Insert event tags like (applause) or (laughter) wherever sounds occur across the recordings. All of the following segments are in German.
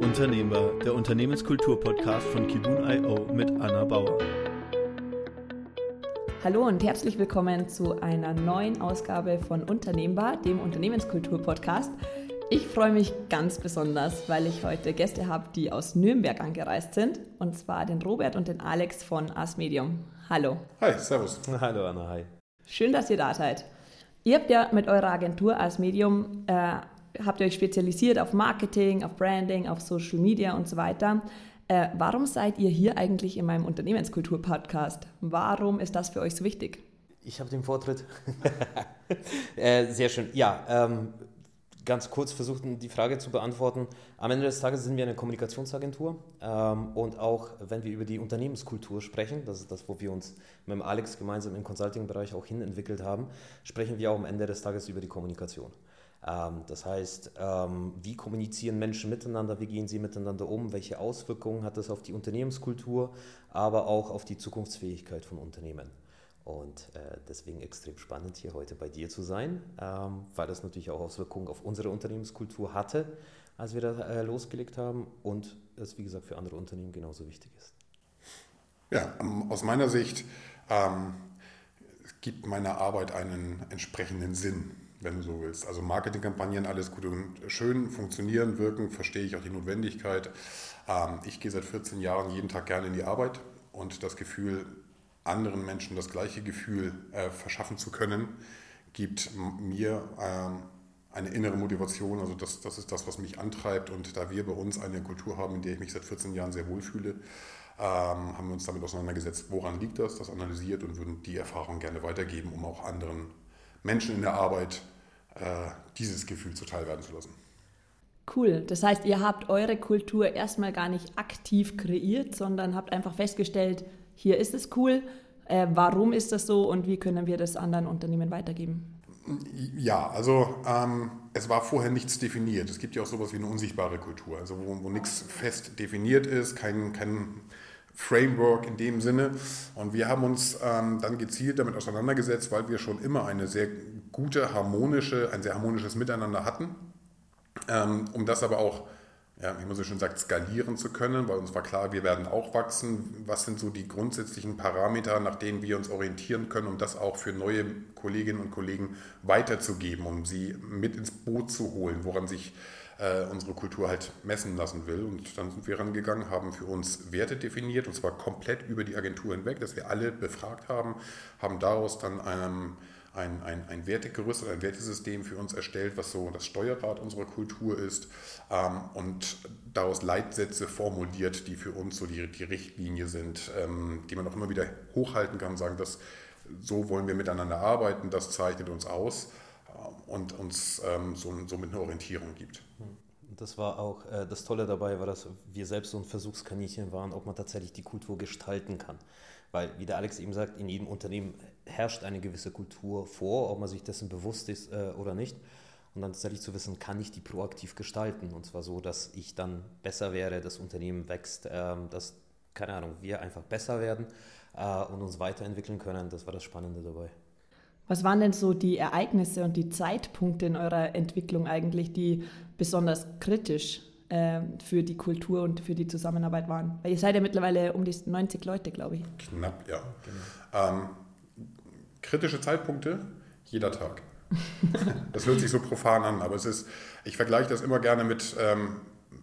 Unternehmer, der Unternehmenskultur-Podcast von Kibun.io mit Anna Bauer. Hallo und herzlich willkommen zu einer neuen Ausgabe von Unternehmbar, dem Unternehmenskultur-Podcast. Ich freue mich ganz besonders, weil ich heute Gäste habe, die aus Nürnberg angereist sind. Und zwar den Robert und den Alex von Ars Medium. Hallo. Hi, servus. Hallo Anna, hi. Schön, dass ihr da seid. Ihr habt ja mit eurer Agentur Ars Medium, äh, habt ihr euch spezialisiert auf Marketing, auf Branding, auf Social Media und so weiter. Äh, warum seid ihr hier eigentlich in meinem Unternehmenskultur-Podcast? Warum ist das für euch so wichtig? Ich habe den Vortritt. (laughs) äh, sehr schön. Ja, ähm, ganz kurz versuchen, die Frage zu beantworten. Am Ende des Tages sind wir eine Kommunikationsagentur ähm, und auch wenn wir über die Unternehmenskultur sprechen, das ist das, wo wir uns mit Alex gemeinsam im Consulting-Bereich auch hinentwickelt haben, sprechen wir auch am Ende des Tages über die Kommunikation. Ähm, das heißt, ähm, wie kommunizieren Menschen miteinander, wie gehen sie miteinander um, welche Auswirkungen hat das auf die Unternehmenskultur, aber auch auf die Zukunftsfähigkeit von Unternehmen. Und äh, deswegen extrem spannend, hier heute bei dir zu sein, ähm, weil das natürlich auch Auswirkungen auf unsere Unternehmenskultur hatte, als wir da äh, losgelegt haben und es, wie gesagt, für andere Unternehmen genauso wichtig ist. Ja, aus meiner Sicht ähm, gibt meine Arbeit einen entsprechenden Sinn, wenn du so willst. Also Marketingkampagnen, alles gut und schön, funktionieren, wirken, verstehe ich auch die Notwendigkeit. Ähm, ich gehe seit 14 Jahren jeden Tag gerne in die Arbeit und das Gefühl, anderen Menschen das gleiche Gefühl äh, verschaffen zu können, gibt mir äh, eine innere Motivation. Also das, das ist das, was mich antreibt. Und da wir bei uns eine Kultur haben, in der ich mich seit 14 Jahren sehr wohlfühle, ähm, haben wir uns damit auseinandergesetzt, woran liegt das, das analysiert und würden die Erfahrung gerne weitergeben, um auch anderen Menschen in der Arbeit äh, dieses Gefühl zuteil werden zu lassen. Cool. Das heißt, ihr habt eure Kultur erstmal gar nicht aktiv kreiert, sondern habt einfach festgestellt, hier ist es cool, äh, warum ist das so und wie können wir das anderen Unternehmen weitergeben? Ja, also ähm, es war vorher nichts definiert. Es gibt ja auch sowas wie eine unsichtbare Kultur, also wo, wo nichts fest definiert ist, kein, kein Framework in dem Sinne. Und wir haben uns ähm, dann gezielt damit auseinandergesetzt, weil wir schon immer eine sehr gute, harmonische, ein sehr harmonisches Miteinander hatten. Ähm, um das aber auch ja, wie man so schön sagt, skalieren zu können, weil uns war klar, wir werden auch wachsen. Was sind so die grundsätzlichen Parameter, nach denen wir uns orientieren können, um das auch für neue Kolleginnen und Kollegen weiterzugeben, um sie mit ins Boot zu holen, woran sich unsere Kultur halt messen lassen will. Und dann sind wir rangegangen, haben für uns Werte definiert, und zwar komplett über die Agentur hinweg, dass wir alle befragt haben, haben daraus dann einem ein, ein, ein Wertegerüst oder ein Wertesystem für uns erstellt, was so das Steuerrad unserer Kultur ist ähm, und daraus Leitsätze formuliert, die für uns so die, die Richtlinie sind, ähm, die man auch immer wieder hochhalten kann und sagen, dass so wollen wir miteinander arbeiten, das zeichnet uns aus äh, und uns ähm, so, somit eine Orientierung gibt. Das war auch äh, das Tolle dabei, war, dass wir selbst so ein Versuchskaninchen waren, ob man tatsächlich die Kultur gestalten kann. Weil, wie der Alex eben sagt, in jedem Unternehmen herrscht eine gewisse Kultur vor, ob man sich dessen bewusst ist äh, oder nicht. Und dann tatsächlich zu wissen, kann ich die proaktiv gestalten? Und zwar so, dass ich dann besser wäre, das Unternehmen wächst, äh, dass, keine Ahnung, wir einfach besser werden äh, und uns weiterentwickeln können. Das war das Spannende dabei. Was waren denn so die Ereignisse und die Zeitpunkte in eurer Entwicklung eigentlich, die besonders kritisch äh, für die Kultur und für die Zusammenarbeit waren? Weil ihr seid ja mittlerweile um die 90 Leute, glaube ich. Knapp, ja. Genau. Ähm, kritische Zeitpunkte, jeder Tag. (laughs) das hört sich so profan an, aber es ist, ich vergleiche das immer gerne mit, ähm,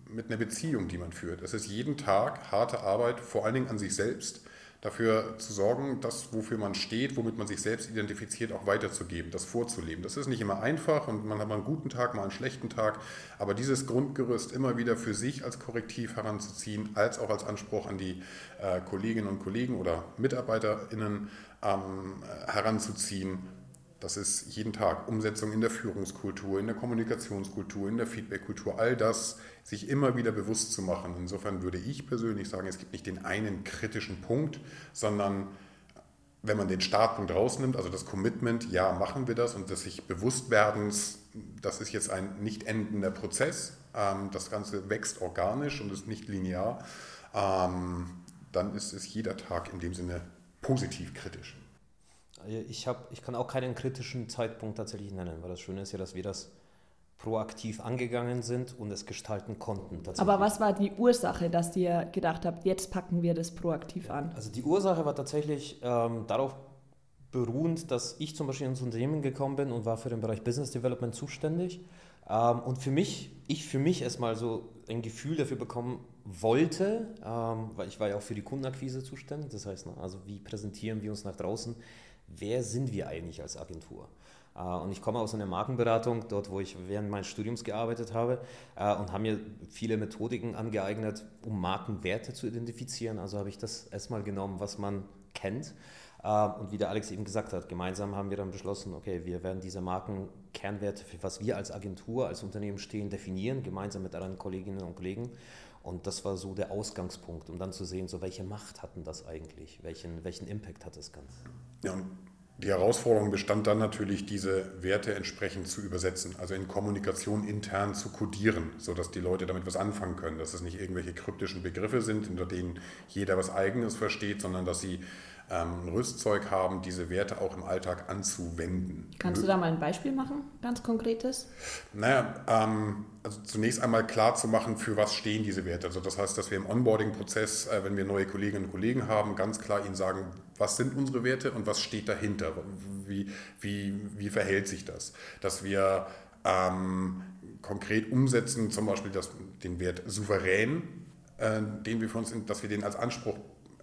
mit einer Beziehung, die man führt. Es ist jeden Tag harte Arbeit, vor allen Dingen an sich selbst dafür zu sorgen, das, wofür man steht, womit man sich selbst identifiziert, auch weiterzugeben, das vorzuleben. Das ist nicht immer einfach und man hat mal einen guten Tag, mal einen schlechten Tag, aber dieses Grundgerüst immer wieder für sich als Korrektiv heranzuziehen, als auch als Anspruch an die äh, Kolleginnen und Kollegen oder MitarbeiterInnen ähm, heranzuziehen, das ist jeden Tag Umsetzung in der Führungskultur, in der Kommunikationskultur, in der Feedbackkultur, all das sich immer wieder bewusst zu machen. Insofern würde ich persönlich sagen, es gibt nicht den einen kritischen Punkt, sondern wenn man den Startpunkt rausnimmt, also das Commitment, ja, machen wir das und das sich bewusst werdens, das ist jetzt ein nicht endender Prozess. Ähm, das Ganze wächst organisch und ist nicht linear. Ähm, dann ist es jeder Tag in dem Sinne positiv kritisch. Ich, hab, ich kann auch keinen kritischen Zeitpunkt tatsächlich nennen, weil das Schöne ist ja, dass wir das proaktiv angegangen sind und es gestalten konnten. Aber was war die Ursache, dass ihr gedacht habt, jetzt packen wir das proaktiv an? Also die Ursache war tatsächlich ähm, darauf beruhend, dass ich zum Beispiel ins Unternehmen gekommen bin und war für den Bereich Business Development zuständig. Ähm, und für mich, ich für mich erstmal so ein Gefühl dafür bekommen wollte, ähm, weil ich war ja auch für die Kundenakquise zuständig. Das heißt, also wie präsentieren wir uns nach draußen? Wer sind wir eigentlich als Agentur? Äh, und ich komme aus einer Markenberatung, dort wo ich während meines Studiums gearbeitet habe äh, und habe mir viele Methodiken angeeignet, um Markenwerte zu identifizieren. Also habe ich das erstmal genommen, was man kennt. Äh, und wie der Alex eben gesagt hat, gemeinsam haben wir dann beschlossen, okay, wir werden diese Markenkernwerte, für was wir als Agentur, als Unternehmen stehen, definieren, gemeinsam mit anderen Kolleginnen und Kollegen. Und das war so der Ausgangspunkt, um dann zu sehen, so welche Macht hatten das eigentlich, welchen, welchen Impact hat das Ganze. Ja, und die Herausforderung bestand dann natürlich, diese Werte entsprechend zu übersetzen, also in Kommunikation intern zu kodieren, sodass die Leute damit was anfangen können, dass es nicht irgendwelche kryptischen Begriffe sind, hinter denen jeder was Eigenes versteht, sondern dass sie ähm, Rüstzeug haben, diese Werte auch im Alltag anzuwenden. Kannst du da mal ein Beispiel machen, ganz konkretes? Naja, ähm, also zunächst einmal klar zu machen, für was stehen diese Werte. Also das heißt, dass wir im Onboarding-Prozess, äh, wenn wir neue Kolleginnen und Kollegen haben, ganz klar ihnen sagen, was sind unsere Werte und was steht dahinter, wie, wie, wie verhält sich das. Dass wir ähm, konkret umsetzen, zum Beispiel das, den Wert souverän, äh, den wir für uns, dass wir den als Anspruch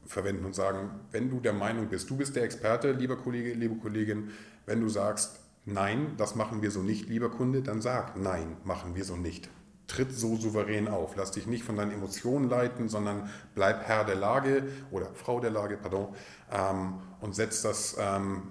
verwenden und sagen, wenn du der Meinung bist, du bist der Experte, lieber Kollege, liebe Kollegin, wenn du sagst, nein, das machen wir so nicht, lieber Kunde, dann sag, nein, machen wir so nicht. Tritt so souverän auf. Lass dich nicht von deinen Emotionen leiten, sondern bleib Herr der Lage oder Frau der Lage, pardon, ähm, und setz das ähm,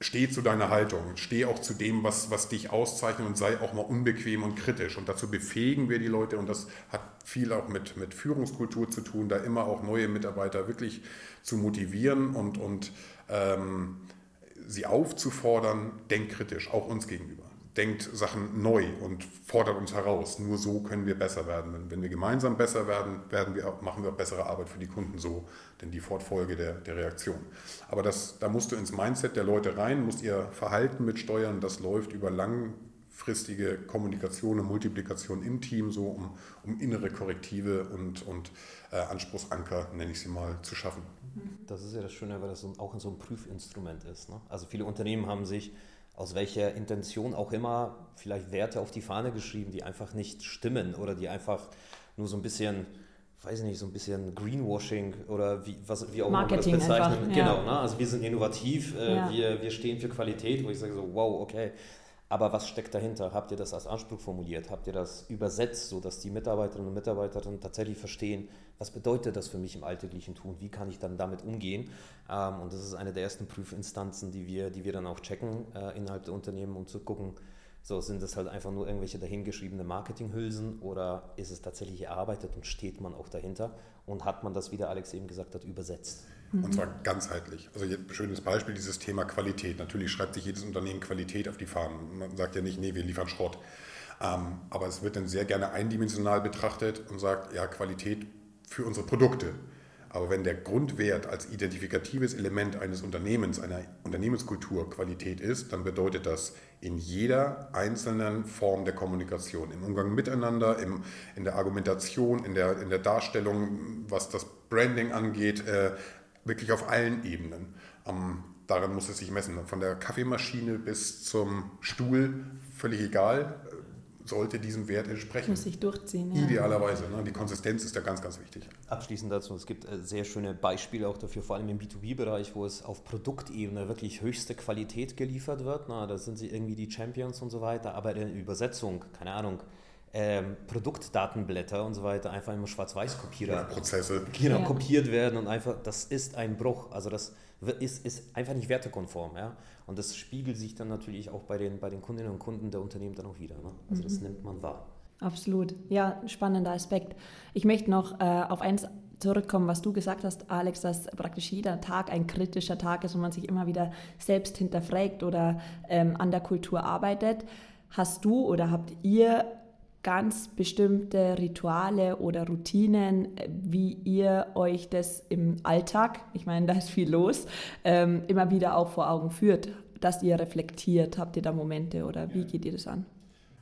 steh zu deiner Haltung, steh auch zu dem, was, was dich auszeichnet und sei auch mal unbequem und kritisch. Und dazu befähigen wir die Leute und das hat viel auch mit, mit Führungskultur zu tun, da immer auch neue Mitarbeiter wirklich zu motivieren und, und ähm, sie aufzufordern, denk kritisch, auch uns gegenüber denkt Sachen neu und fordert uns heraus. Nur so können wir besser werden. Wenn, wenn wir gemeinsam besser werden, werden wir, machen wir bessere Arbeit für die Kunden so, denn die Fortfolge der, der Reaktion. Aber das, da musst du ins Mindset der Leute rein, musst ihr Verhalten mitsteuern. Das läuft über langfristige Kommunikation und Multiplikation im Team, so um, um innere Korrektive und, und äh, Anspruchsanker, nenne ich sie mal, zu schaffen. Das ist ja das Schöne, weil das auch so ein Prüfinstrument ist. Ne? Also viele Unternehmen haben sich aus welcher Intention auch immer vielleicht Werte auf die Fahne geschrieben, die einfach nicht stimmen oder die einfach nur so ein bisschen, weiß ich nicht, so ein bisschen Greenwashing oder wie, was, wie auch immer man das bezeichnen. Einfach, genau, ne? also wir sind innovativ, äh, ja. wir, wir stehen für Qualität, wo ich sage so, wow, okay, aber was steckt dahinter? Habt ihr das als Anspruch formuliert? Habt ihr das übersetzt, sodass die Mitarbeiterinnen und Mitarbeiter tatsächlich verstehen, was bedeutet das für mich im alltäglichen Tun? Wie kann ich dann damit umgehen? Ähm, und das ist eine der ersten Prüfinstanzen, die wir, die wir dann auch checken äh, innerhalb der Unternehmen, um zu gucken, so sind das halt einfach nur irgendwelche dahingeschriebene Marketinghülsen oder ist es tatsächlich erarbeitet und steht man auch dahinter und hat man das, wie der Alex eben gesagt hat, übersetzt? Und zwar ganzheitlich. Also ein schönes Beispiel, dieses Thema Qualität. Natürlich schreibt sich jedes Unternehmen Qualität auf die Fahnen. Man sagt ja nicht, nee, wir liefern Schrott. Ähm, aber es wird dann sehr gerne eindimensional betrachtet und sagt, ja, Qualität für unsere Produkte. Aber wenn der Grundwert als identifikatives Element eines Unternehmens, einer Unternehmenskultur Qualität ist, dann bedeutet das in jeder einzelnen Form der Kommunikation, im Umgang miteinander, im, in der Argumentation, in der, in der Darstellung, was das Branding angeht, äh, wirklich auf allen Ebenen. Ähm, daran muss es sich messen. Von der Kaffeemaschine bis zum Stuhl, völlig egal, sollte diesem Wert entsprechen. Muss sich durchziehen. Ja. Idealerweise. Ne? Die Konsistenz ist da ganz, ganz wichtig. Abschließend dazu, es gibt äh, sehr schöne Beispiele auch dafür, vor allem im B2B-Bereich, wo es auf Produktebene wirklich höchste Qualität geliefert wird. Na, da sind sie irgendwie die Champions und so weiter, aber in der Übersetzung, keine Ahnung, ähm, Produktdatenblätter und so weiter einfach im Schwarz-Weiß-Kopierer ja, Prozesse genau, ja. kopiert werden und einfach, das ist ein Bruch. Also das ist, ist einfach nicht wertekonform. Ja? Und das spiegelt sich dann natürlich auch bei den, bei den Kundinnen und Kunden der Unternehmen dann auch wieder. Ne? Also das mhm. nimmt man wahr. Absolut. Ja, spannender Aspekt. Ich möchte noch äh, auf eins zurückkommen, was du gesagt hast, Alex, dass praktisch jeder Tag ein kritischer Tag ist und man sich immer wieder selbst hinterfragt oder ähm, an der Kultur arbeitet. Hast du oder habt ihr ganz bestimmte Rituale oder Routinen, wie ihr euch das im Alltag, ich meine, da ist viel los, ähm, immer wieder auch vor Augen führt, dass ihr reflektiert? Habt ihr da Momente oder wie geht ihr das an?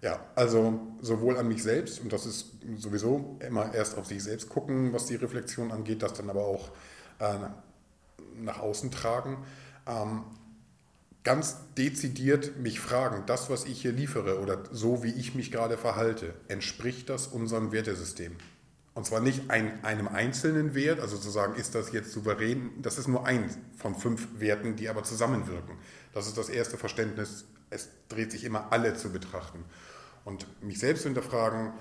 Ja, also sowohl an mich selbst, und das ist sowieso immer erst auf sich selbst gucken, was die Reflexion angeht, das dann aber auch äh, nach außen tragen. Ähm, ganz dezidiert mich fragen, das, was ich hier liefere oder so, wie ich mich gerade verhalte, entspricht das unserem Wertesystem? Und zwar nicht ein, einem einzelnen Wert, also zu sagen, ist das jetzt souverän, das ist nur ein von fünf Werten, die aber zusammenwirken. Das ist das erste Verständnis, es dreht sich immer alle zu betrachten. Und mich selbst hinterfragen,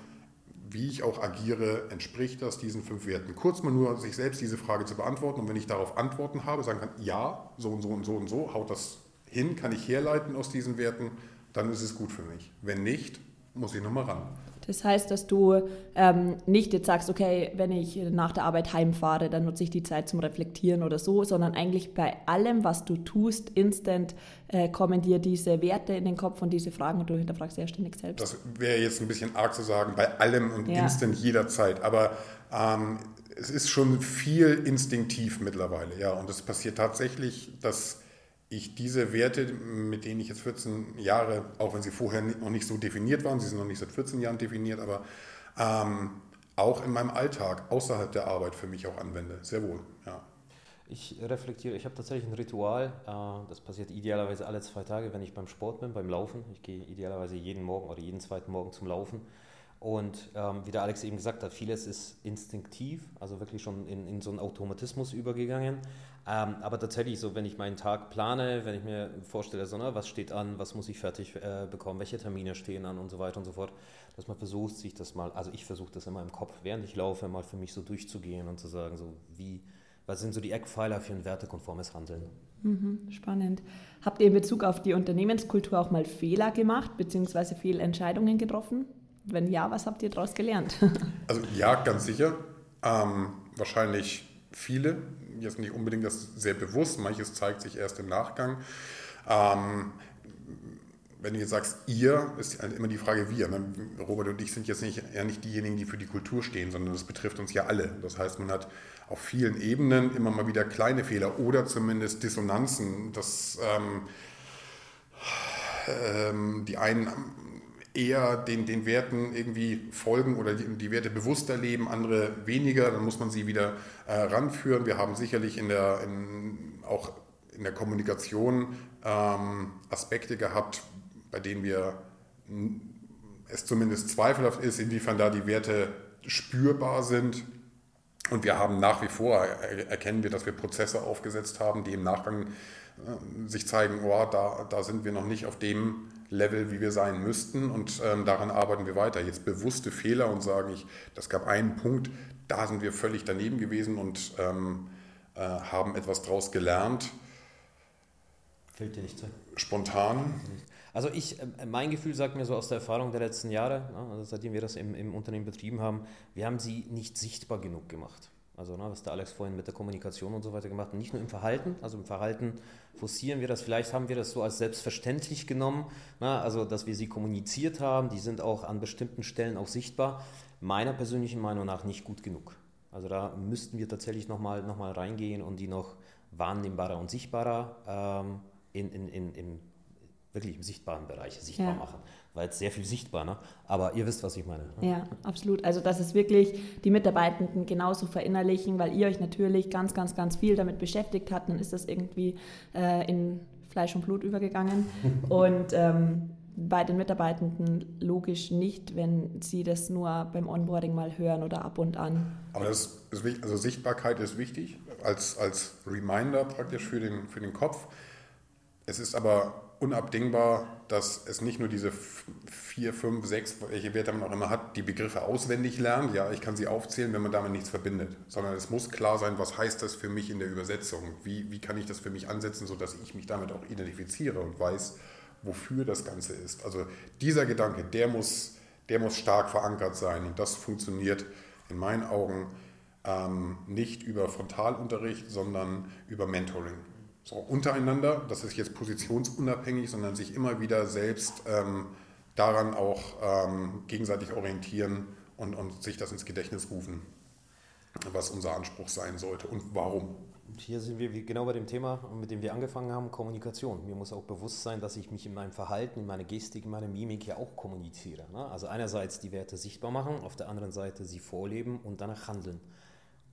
wie ich auch agiere, entspricht das diesen fünf Werten? Kurz mal nur sich selbst diese Frage zu beantworten und wenn ich darauf Antworten habe, sagen kann, ja, so und so und so und so, haut das hin, kann ich herleiten aus diesen Werten, dann ist es gut für mich. Wenn nicht, muss ich nochmal ran. Das heißt, dass du ähm, nicht jetzt sagst, okay, wenn ich nach der Arbeit heimfahre, dann nutze ich die Zeit zum Reflektieren oder so, sondern eigentlich bei allem, was du tust, instant äh, kommen dir diese Werte in den Kopf und diese Fragen und du hinterfragst ja ständig selbst. Das wäre jetzt ein bisschen arg zu sagen, bei allem und ja. instant jederzeit, aber ähm, es ist schon viel instinktiv mittlerweile, ja, und es passiert tatsächlich, dass ich diese Werte, mit denen ich jetzt 14 Jahre, auch wenn sie vorher noch nicht so definiert waren, sie sind noch nicht seit 14 Jahren definiert, aber ähm, auch in meinem Alltag außerhalb der Arbeit für mich auch anwende. Sehr wohl, ja. Ich reflektiere, ich habe tatsächlich ein Ritual, äh, das passiert idealerweise alle zwei Tage, wenn ich beim Sport bin, beim Laufen. Ich gehe idealerweise jeden Morgen oder jeden zweiten Morgen zum Laufen. Und ähm, wie der Alex eben gesagt hat, vieles ist instinktiv, also wirklich schon in, in so einen Automatismus übergegangen. Ähm, aber tatsächlich so, wenn ich meinen Tag plane, wenn ich mir vorstelle, so, ne, was steht an, was muss ich fertig äh, bekommen, welche Termine stehen an und so weiter und so fort, dass man versucht, sich das mal, also ich versuche das immer im Kopf, während ich laufe, mal für mich so durchzugehen und zu sagen, so wie, was sind so die Eckpfeiler für ein wertekonformes Handeln. Mhm, spannend. Habt ihr in Bezug auf die Unternehmenskultur auch mal Fehler gemacht, beziehungsweise Fehlentscheidungen getroffen? Wenn ja, was habt ihr daraus gelernt? (laughs) also ja, ganz sicher. Ähm, wahrscheinlich viele jetzt nicht unbedingt das sehr bewusst, manches zeigt sich erst im Nachgang. Ähm, wenn du jetzt sagst, ihr, ist halt immer die Frage wir. Ne? Robert und ich sind jetzt nicht, ja nicht diejenigen, die für die Kultur stehen, sondern das betrifft uns ja alle. Das heißt, man hat auf vielen Ebenen immer mal wieder kleine Fehler oder zumindest Dissonanzen, dass ähm, ähm, die einen eher den, den Werten irgendwie folgen oder die, die, Werte bewusster leben, andere weniger, dann muss man sie wieder äh, ranführen. Wir haben sicherlich in der, in, auch in der Kommunikation ähm, Aspekte gehabt, bei denen wir es zumindest zweifelhaft ist, inwiefern da die Werte spürbar sind. Und wir haben nach wie vor, erkennen wir, dass wir Prozesse aufgesetzt haben, die im Nachgang sich zeigen, oh, da, da sind wir noch nicht auf dem Level, wie wir sein müssten. Und ähm, daran arbeiten wir weiter. Jetzt bewusste Fehler und sagen, ich, das gab einen Punkt, da sind wir völlig daneben gewesen und ähm, äh, haben etwas daraus gelernt. Fällt dir nicht zu? Spontan. Also ich, äh, mein Gefühl sagt mir so aus der Erfahrung der letzten Jahre, ne, also seitdem wir das im, im Unternehmen betrieben haben, wir haben sie nicht sichtbar genug gemacht. Also ne, was der Alex vorhin mit der Kommunikation und so weiter gemacht hat. Nicht nur im Verhalten, also im Verhalten forcieren wir das, vielleicht haben wir das so als selbstverständlich genommen, ne, also dass wir sie kommuniziert haben, die sind auch an bestimmten Stellen auch sichtbar. Meiner persönlichen Meinung nach nicht gut genug. Also da müssten wir tatsächlich nochmal noch mal reingehen und die noch wahrnehmbarer und sichtbarer ähm, in, in, in, im wirklich im sichtbaren Bereich sichtbar ja. machen war jetzt sehr viel sichtbar, ne? aber ihr wisst, was ich meine. Ne? Ja, absolut. Also dass es wirklich die Mitarbeitenden genauso verinnerlichen, weil ihr euch natürlich ganz, ganz, ganz viel damit beschäftigt habt, dann ist das irgendwie äh, in Fleisch und Blut übergegangen. (laughs) und ähm, bei den Mitarbeitenden logisch nicht, wenn sie das nur beim Onboarding mal hören oder ab und an. Aber das ist wichtig, also Sichtbarkeit ist wichtig, als, als Reminder praktisch für den, für den Kopf. Es ist aber unabdingbar, dass es nicht nur diese vier, fünf, sechs, welche Werte man auch immer hat, die Begriffe auswendig lernt. Ja, ich kann sie aufzählen, wenn man damit nichts verbindet. Sondern es muss klar sein, was heißt das für mich in der Übersetzung? Wie, wie kann ich das für mich ansetzen, sodass ich mich damit auch identifiziere und weiß, wofür das Ganze ist. Also dieser Gedanke, der muss, der muss stark verankert sein. Und das funktioniert in meinen Augen ähm, nicht über Frontalunterricht, sondern über Mentoring so untereinander, das ist jetzt positionsunabhängig, sondern sich immer wieder selbst ähm, daran auch ähm, gegenseitig orientieren und, und sich das ins Gedächtnis rufen, was unser Anspruch sein sollte und warum hier sind wir genau bei dem Thema, mit dem wir angefangen haben, Kommunikation. Mir muss auch bewusst sein, dass ich mich in meinem Verhalten, in meiner Gestik, in meiner Mimik ja auch kommuniziere. Ne? Also einerseits die Werte sichtbar machen, auf der anderen Seite sie vorleben und danach handeln.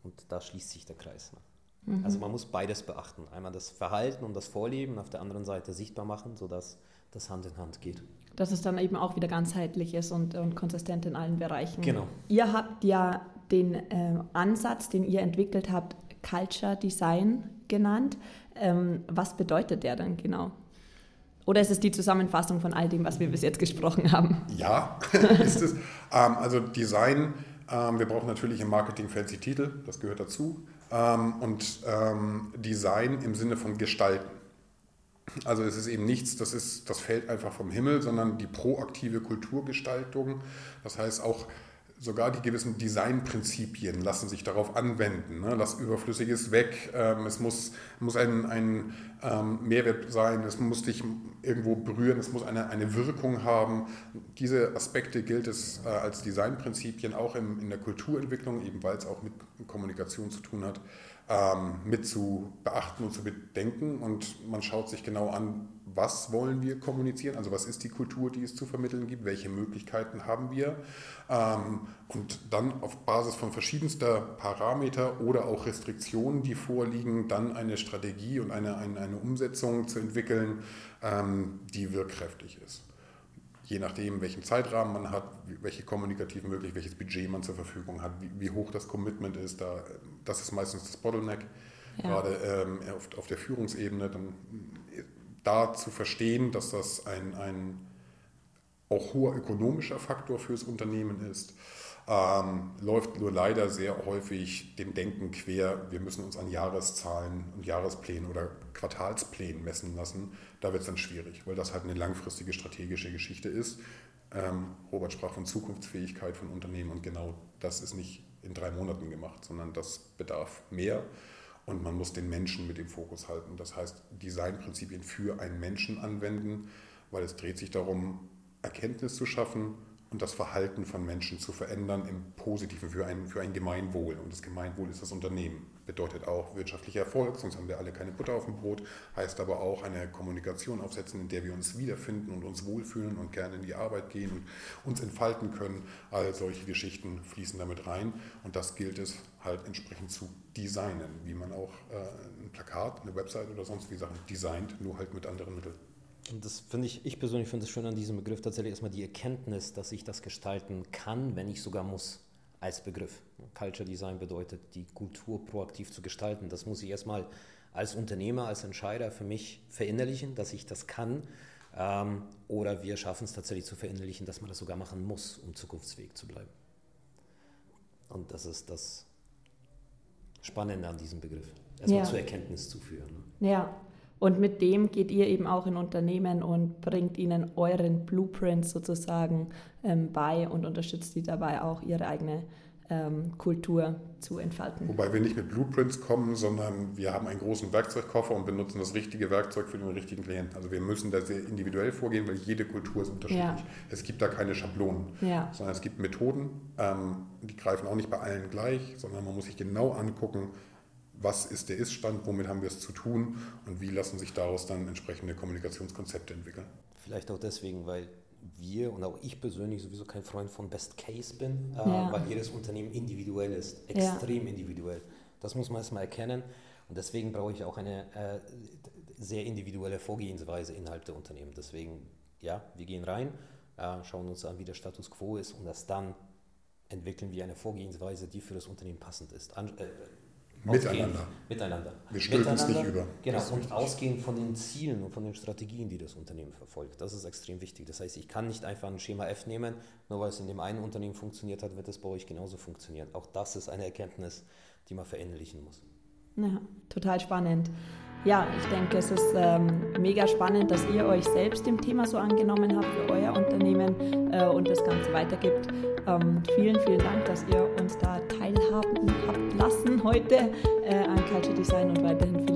Und da schließt sich der Kreis. Ne? Mhm. Also man muss beides beachten. Einmal das Verhalten und das Vorleben, auf der anderen Seite sichtbar machen, sodass das Hand in Hand geht. Dass es dann eben auch wieder ganzheitlich ist und, und konsistent in allen Bereichen. Genau. Ihr habt ja den äh, Ansatz, den ihr entwickelt habt, Culture Design genannt. Ähm, was bedeutet der dann genau? Oder ist es die Zusammenfassung von all dem, was wir bis jetzt gesprochen haben? Ja, (laughs) ist es. Ähm, also Design, ähm, wir brauchen natürlich im Marketing fancy Titel, das gehört dazu. Ähm, und ähm, Design im Sinne von Gestalten. Also es ist eben nichts, das, ist, das fällt einfach vom Himmel, sondern die proaktive Kulturgestaltung. Das heißt auch sogar die gewissen Designprinzipien lassen sich darauf anwenden. Ne? Lass Überflüssiges weg, ähm, es muss, muss ein, ein ähm, Mehrwert sein, es muss dich irgendwo berühren, es muss eine, eine Wirkung haben. Diese Aspekte gilt es äh, als Designprinzipien auch im, in der Kulturentwicklung, eben weil es auch mit Kommunikation zu tun hat, ähm, mit zu beachten und zu bedenken. Und man schaut sich genau an, was wollen wir kommunizieren, also was ist die Kultur, die es zu vermitteln gibt, welche Möglichkeiten haben wir. Ähm, und dann auf Basis von verschiedenster Parameter oder auch Restriktionen, die vorliegen, dann eine Strategie und eine, eine, eine Umsetzung zu entwickeln, ähm, die wirkkräftig ist je nachdem, welchen Zeitrahmen man hat, welche kommunikativen Möglichkeiten, welches Budget man zur Verfügung hat, wie, wie, hoch das Commitment ist, da, das ist meistens das Bottleneck, ja. gerade ähm, auf, auf, der Führungsebene, dann da zu verstehen, dass das ein, ein auch hoher ökonomischer Faktor fürs Unternehmen ist, ähm, läuft nur leider sehr häufig dem Denken quer, wir müssen uns an Jahreszahlen und Jahresplänen oder Quartalsplänen messen lassen. Da wird es dann schwierig, weil das halt eine langfristige strategische Geschichte ist. Ähm, Robert sprach von Zukunftsfähigkeit von Unternehmen und genau das ist nicht in drei Monaten gemacht, sondern das bedarf mehr und man muss den Menschen mit im Fokus halten. Das heißt, Designprinzipien für einen Menschen anwenden, weil es dreht sich darum, Erkenntnis zu schaffen und das Verhalten von Menschen zu verändern im Positiven für ein, für ein Gemeinwohl. Und das Gemeinwohl ist das Unternehmen. Bedeutet auch wirtschaftlicher Erfolg, sonst haben wir alle keine Butter auf dem Brot. Heißt aber auch eine Kommunikation aufsetzen, in der wir uns wiederfinden und uns wohlfühlen und gerne in die Arbeit gehen und uns entfalten können. All solche Geschichten fließen damit rein. Und das gilt es halt entsprechend zu designen, wie man auch äh, ein Plakat, eine Website oder sonst wie Sachen designt, nur halt mit anderen Mitteln. Und das finde ich, ich persönlich finde es schön an diesem Begriff tatsächlich erstmal die Erkenntnis, dass ich das gestalten kann, wenn ich sogar muss, als Begriff. Culture Design bedeutet, die Kultur proaktiv zu gestalten. Das muss ich erstmal als Unternehmer, als Entscheider für mich verinnerlichen, dass ich das kann. Ähm, oder wir schaffen es tatsächlich zu verinnerlichen, dass man das sogar machen muss, um zukunftsfähig zu bleiben. Und das ist das Spannende an diesem Begriff. Erstmal ja. zur Erkenntnis zu führen. Ne? Ja, und mit dem geht ihr eben auch in Unternehmen und bringt ihnen euren Blueprint sozusagen ähm, bei und unterstützt sie dabei auch, ihre eigene Kultur zu entfalten. Wobei wir nicht mit Blueprints kommen, sondern wir haben einen großen Werkzeugkoffer und benutzen das richtige Werkzeug für den richtigen Klienten. Also wir müssen da sehr individuell vorgehen, weil jede Kultur ist unterschiedlich. Ja. Es gibt da keine Schablonen, ja. sondern es gibt Methoden, ähm, die greifen auch nicht bei allen gleich, sondern man muss sich genau angucken, was ist der Ist-Stand, womit haben wir es zu tun und wie lassen sich daraus dann entsprechende Kommunikationskonzepte entwickeln. Vielleicht auch deswegen, weil wir und auch ich persönlich sowieso kein Freund von Best Case bin, äh, ja. weil jedes Unternehmen individuell ist, extrem ja. individuell. Das muss man erstmal erkennen und deswegen brauche ich auch eine äh, sehr individuelle Vorgehensweise innerhalb der Unternehmen. Deswegen, ja, wir gehen rein, äh, schauen uns an, wie der Status quo ist und das dann entwickeln wir eine Vorgehensweise, die für das Unternehmen passend ist. An, äh, Miteinander. Miteinander. Wir stülpen uns nicht über. Genau, und ausgehend von den Zielen und von den Strategien, die das Unternehmen verfolgt. Das ist extrem wichtig. Das heißt, ich kann nicht einfach ein Schema F nehmen, nur weil es in dem einen Unternehmen funktioniert hat, wird es bei euch genauso funktionieren. Auch das ist eine Erkenntnis, die man verinnerlichen muss. Ja, total spannend. Ja, ich denke, es ist ähm, mega spannend, dass ihr euch selbst dem Thema so angenommen habt für euer Unternehmen äh, und das Ganze weitergibt. Ähm, vielen, vielen Dank, dass ihr uns da teilhaben habt lassen heute äh, an Culture Design und weiterhin viel